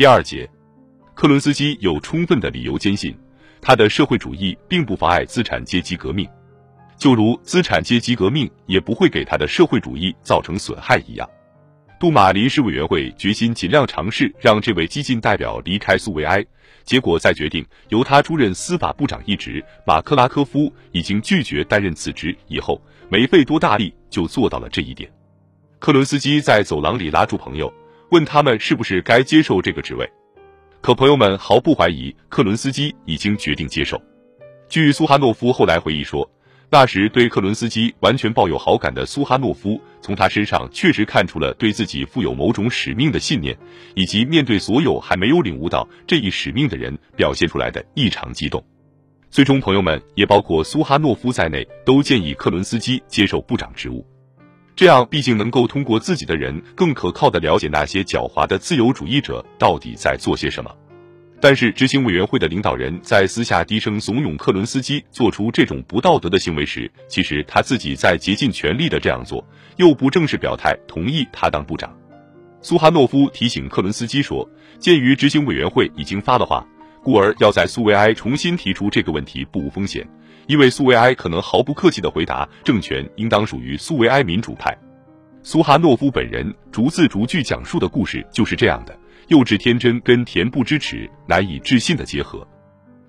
第二节，克伦斯基有充分的理由坚信，他的社会主义并不妨碍资产阶级革命，就如资产阶级革命也不会给他的社会主义造成损害一样。杜马临时委员会决心尽量尝试让这位激进代表离开苏维埃，结果在决定由他出任司法部长一职，马克拉科夫已经拒绝担任此职以后，没费多大力就做到了这一点。克伦斯基在走廊里拉住朋友，问他们是不是该接受这个职位，可朋友们毫不怀疑，克伦斯基已经决定接受。据苏哈诺夫后来回忆说。那时对克伦斯基完全抱有好感的苏哈诺夫，从他身上确实看出了对自己负有某种使命的信念，以及面对所有还没有领悟到这一使命的人表现出来的异常激动。最终，朋友们也包括苏哈诺夫在内，都建议克伦斯基接受部长职务，这样毕竟能够通过自己的人更可靠的了解那些狡猾的自由主义者到底在做些什么。但是，执行委员会的领导人在私下低声怂恿克伦斯基做出这种不道德的行为时，其实他自己在竭尽全力的这样做，又不正式表态同意他当部长。苏哈诺夫提醒克伦斯基说：“鉴于执行委员会已经发了话，故而要在苏维埃重新提出这个问题不无风险，因为苏维埃可能毫不客气的回答，政权应当属于苏维埃民主派。”苏哈诺夫本人逐字逐句讲述的故事就是这样的。幼稚天真跟恬不知耻、难以置信的结合，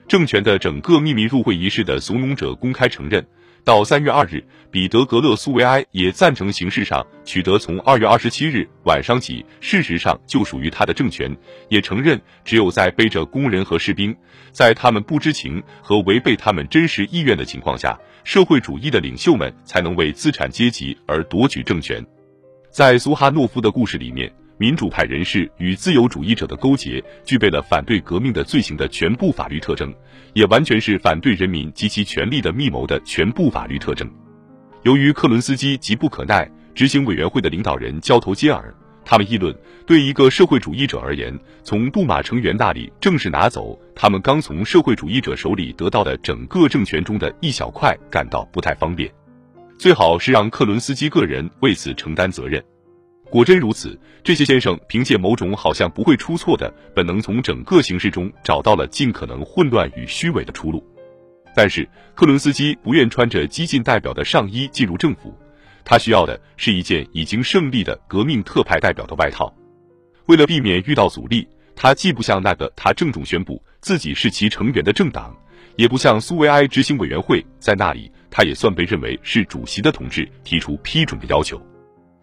政权的整个秘密入会仪式的怂恿者公开承认，到三月二日，彼得格勒苏维埃也赞成形式上取得从二月二十七日晚上起事实上就属于他的政权，也承认只有在背着工人和士兵，在他们不知情和违背他们真实意愿的情况下，社会主义的领袖们才能为资产阶级而夺取政权。在苏哈诺夫的故事里面。民主派人士与自由主义者的勾结，具备了反对革命的罪行的全部法律特征，也完全是反对人民及其权利的密谋的全部法律特征。由于克伦斯基急不可耐，执行委员会的领导人交头接耳，他们议论，对一个社会主义者而言，从杜马成员那里正式拿走他们刚从社会主义者手里得到的整个政权中的一小块，感到不太方便。最好是让克伦斯基个人为此承担责任。果真如此，这些先生凭借某种好像不会出错的本能，从整个形势中找到了尽可能混乱与虚伪的出路。但是克伦斯基不愿穿着激进代表的上衣进入政府，他需要的是一件已经胜利的革命特派代表的外套。为了避免遇到阻力，他既不像那个他郑重宣布自己是其成员的政党，也不像苏维埃执行委员会在那里他也算被认为是主席的同志提出批准的要求。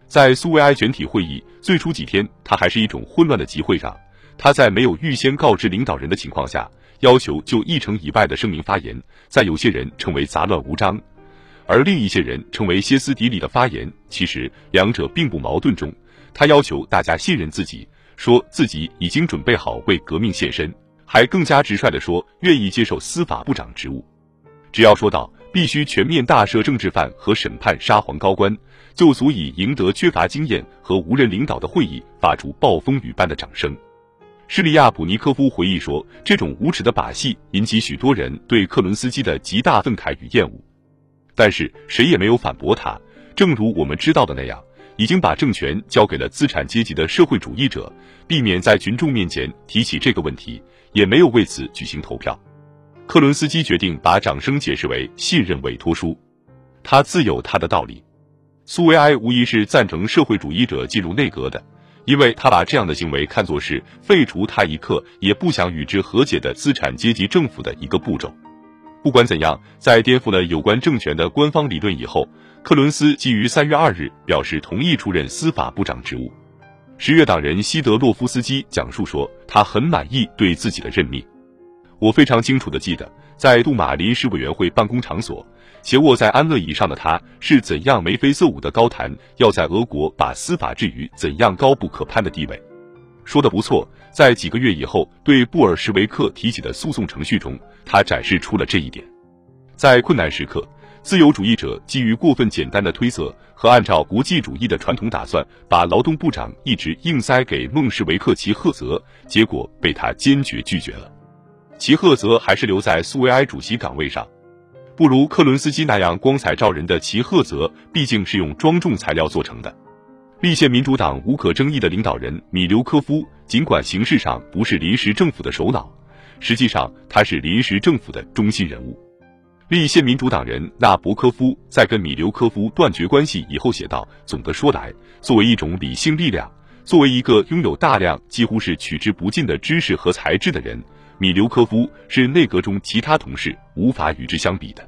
在苏维埃全体会议最初几天，他还是一种混乱的集会上，他在没有预先告知领导人的情况下，要求就议程以外的声明发言，在有些人称为杂乱无章，而另一些人称为歇斯底里的发言。其实两者并不矛盾。中，他要求大家信任自己，说自己已经准备好为革命献身，还更加直率地说愿意接受司法部长职务。只要说到必须全面大赦政治犯和审判沙皇高官。就足以赢得缺乏经验和无人领导的会议发出暴风雨般的掌声。施利亚普尼科夫回忆说：“这种无耻的把戏引起许多人对克伦斯基的极大愤慨与厌恶，但是谁也没有反驳他。正如我们知道的那样，已经把政权交给了资产阶级的社会主义者，避免在群众面前提起这个问题，也没有为此举行投票。克伦斯基决定把掌声解释为信任委托书，他自有他的道理。”苏维埃无疑是赞成社会主义者进入内阁的，因为他把这样的行为看作是废除他一刻也不想与之和解的资产阶级政府的一个步骤。不管怎样，在颠覆了有关政权的官方理论以后，克伦斯基于三月二日表示同意出任司法部长职务。十月党人西德洛夫斯基讲述说，他很满意对自己的任命。我非常清楚的记得，在杜马临时委员会办公场所。斜卧在安乐椅上的他，是怎样眉飞色舞的高谈要在俄国把司法置于怎样高不可攀的地位。说的不错，在几个月以后对布尔什维克提起的诉讼程序中，他展示出了这一点。在困难时刻，自由主义者基于过分简单的推测和按照国际主义的传统打算，把劳动部长一直硬塞给孟什维克齐赫泽，结果被他坚决拒绝了。齐赫泽还是留在苏维埃主席岗位上。不如克伦斯基那样光彩照人的齐赫泽，毕竟是用庄重材料做成的。立宪民主党无可争议的领导人米留科夫，尽管形式上不是临时政府的首脑，实际上他是临时政府的中心人物。立宪民主党人纳博科夫在跟米留科夫断绝关系以后写道：“总的说来，作为一种理性力量，作为一个拥有大量几乎是取之不尽的知识和才智的人，米留科夫是内阁中其他同事无法与之相比的。”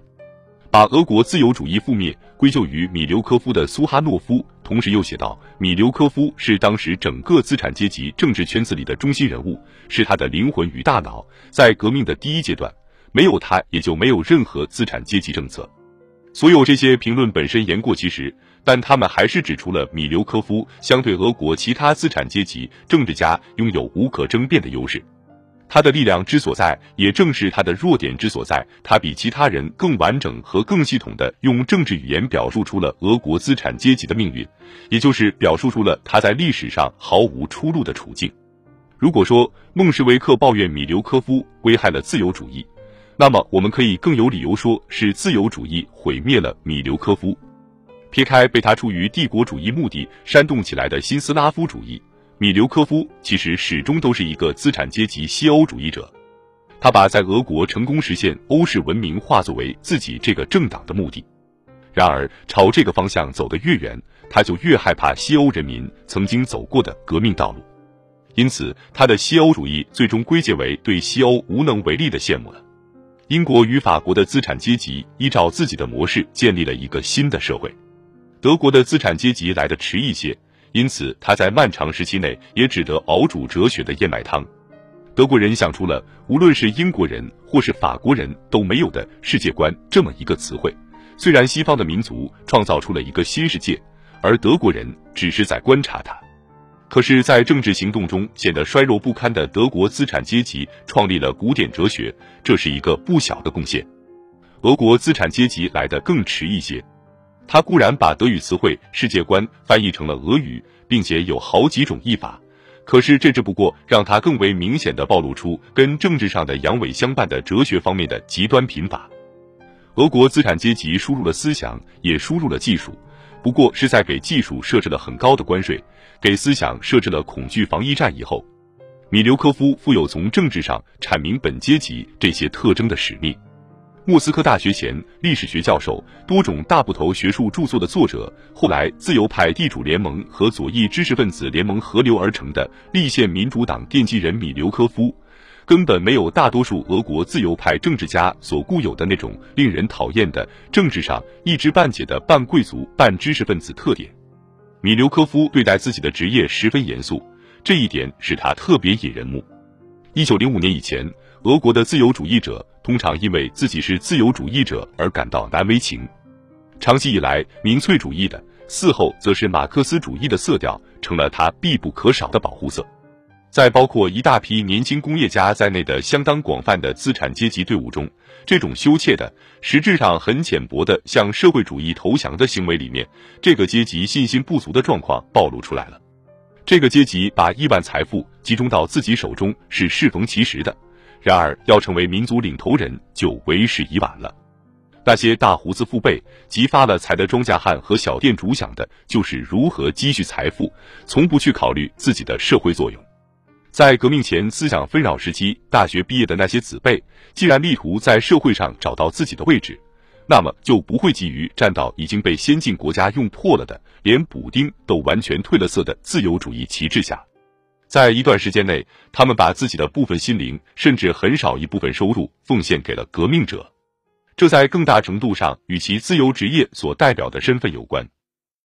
把俄国自由主义覆灭归咎于米留科夫的苏哈诺夫，同时又写道：米留科夫是当时整个资产阶级政治圈子里的中心人物，是他的灵魂与大脑。在革命的第一阶段，没有他，也就没有任何资产阶级政策。所有这些评论本身言过其实，但他们还是指出了米留科夫相对俄国其他资产阶级政治家拥有无可争辩的优势。他的力量之所在，也正是他的弱点之所在。他比其他人更完整和更系统的用政治语言表述出了俄国资产阶级的命运，也就是表述出了他在历史上毫无出路的处境。如果说孟什维克抱怨米留科夫危害了自由主义，那么我们可以更有理由说是自由主义毁灭了米留科夫。撇开被他出于帝国主义目的煽动起来的新斯拉夫主义。米留科夫其实始终都是一个资产阶级西欧主义者，他把在俄国成功实现欧式文明化作为自己这个政党的目的。然而，朝这个方向走得越远，他就越害怕西欧人民曾经走过的革命道路。因此，他的西欧主义最终归结为对西欧无能为力的羡慕了。英国与法国的资产阶级依照自己的模式建立了一个新的社会，德国的资产阶级来的迟一些。因此，他在漫长时期内也只得熬煮哲学的燕麦汤。德国人想出了无论是英国人或是法国人都没有的世界观这么一个词汇。虽然西方的民族创造出了一个新世界，而德国人只是在观察它。可是，在政治行动中显得衰弱不堪的德国资产阶级创立了古典哲学，这是一个不小的贡献。俄国资产阶级来得更迟一些。他固然把德语词汇“世界观”翻译成了俄语，并且有好几种译法，可是这只不过让他更为明显的暴露出跟政治上的阳痿相伴的哲学方面的极端贫乏。俄国资产阶级输入了思想，也输入了技术，不过是在给技术设置了很高的关税，给思想设置了恐惧防疫战以后，米留科夫负有从政治上阐明本阶级这些特征的使命。莫斯科大学前历史学教授、多种大部头学术著作的作者，后来自由派地主联盟和左翼知识分子联盟合流而成的立宪民主党奠基人米留科夫，根本没有大多数俄国自由派政治家所固有的那种令人讨厌的政治上一知半解的半贵族半知识分子特点。米留科夫对待自己的职业十分严肃，这一点使他特别引人目。一九零五年以前。俄国的自由主义者通常因为自己是自由主义者而感到难为情。长期以来，民粹主义的嗣后则是马克思主义的色调，成了他必不可少的保护色。在包括一大批年轻工业家在内的相当广泛的资产阶级队伍中，这种羞怯的、实质上很浅薄的向社会主义投降的行为里面，这个阶级信心不足的状况暴露出来了。这个阶级把亿万财富集中到自己手中是适逢其时的。然而，要成为民族领头人就为时已晚了。那些大胡子父辈、急发了财的庄稼汉和小店主想的就是如何积蓄财富，从不去考虑自己的社会作用。在革命前思想纷扰时期，大学毕业的那些子辈，既然力图在社会上找到自己的位置，那么就不会急于站到已经被先进国家用破了的、连补丁都完全褪了色的自由主义旗帜下。在一段时间内，他们把自己的部分心灵，甚至很少一部分收入，奉献给了革命者。这在更大程度上与其自由职业所代表的身份有关。